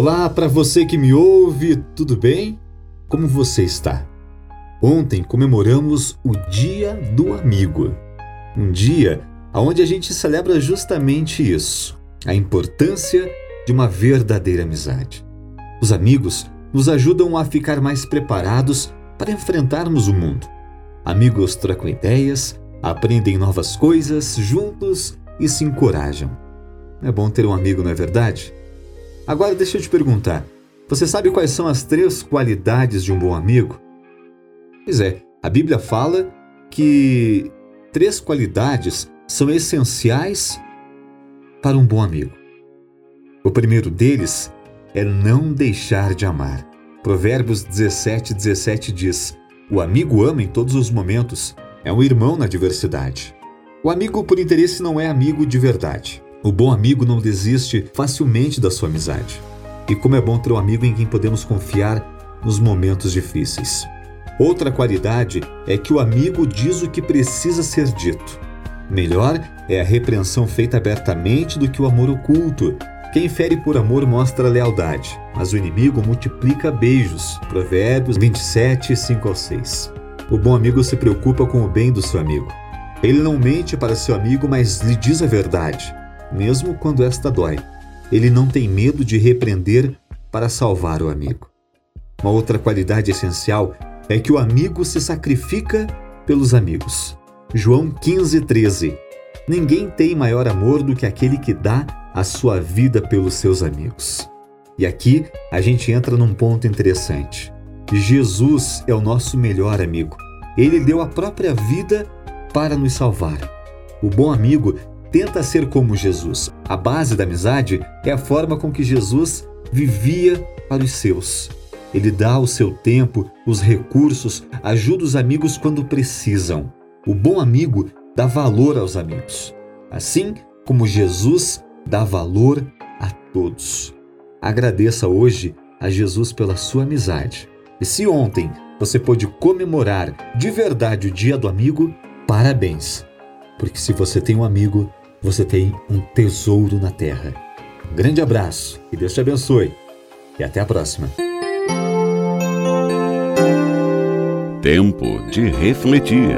Olá para você que me ouve, tudo bem? Como você está? Ontem comemoramos o Dia do Amigo. Um dia onde a gente celebra justamente isso, a importância de uma verdadeira amizade. Os amigos nos ajudam a ficar mais preparados para enfrentarmos o mundo. Amigos trocam ideias, aprendem novas coisas juntos e se encorajam. É bom ter um amigo, não é verdade? Agora deixa eu te perguntar: você sabe quais são as três qualidades de um bom amigo? Pois é, a Bíblia fala que três qualidades são essenciais para um bom amigo. O primeiro deles é não deixar de amar. Provérbios 17, 17 diz: O amigo ama em todos os momentos, é um irmão na diversidade. O amigo por interesse não é amigo de verdade. O bom amigo não desiste facilmente da sua amizade. E como é bom ter um amigo em quem podemos confiar nos momentos difíceis. Outra qualidade é que o amigo diz o que precisa ser dito. Melhor é a repreensão feita abertamente do que o amor oculto. Quem fere por amor mostra lealdade, mas o inimigo multiplica beijos. Provérbios 27, 5 ao 6. O bom amigo se preocupa com o bem do seu amigo. Ele não mente para seu amigo, mas lhe diz a verdade mesmo quando esta dói. Ele não tem medo de repreender para salvar o amigo. Uma outra qualidade essencial é que o amigo se sacrifica pelos amigos. João 15:13. Ninguém tem maior amor do que aquele que dá a sua vida pelos seus amigos. E aqui a gente entra num ponto interessante. Jesus é o nosso melhor amigo. Ele deu a própria vida para nos salvar. O bom amigo tenta ser como Jesus. A base da amizade é a forma com que Jesus vivia para os seus. Ele dá o seu tempo, os recursos, ajuda os amigos quando precisam. O bom amigo dá valor aos amigos, assim como Jesus dá valor a todos. Agradeça hoje a Jesus pela sua amizade. E se ontem você pôde comemorar de verdade o Dia do Amigo, parabéns! Porque se você tem um amigo, você tem um tesouro na terra. Um grande abraço, que Deus te abençoe e até a próxima. Tempo de refletir.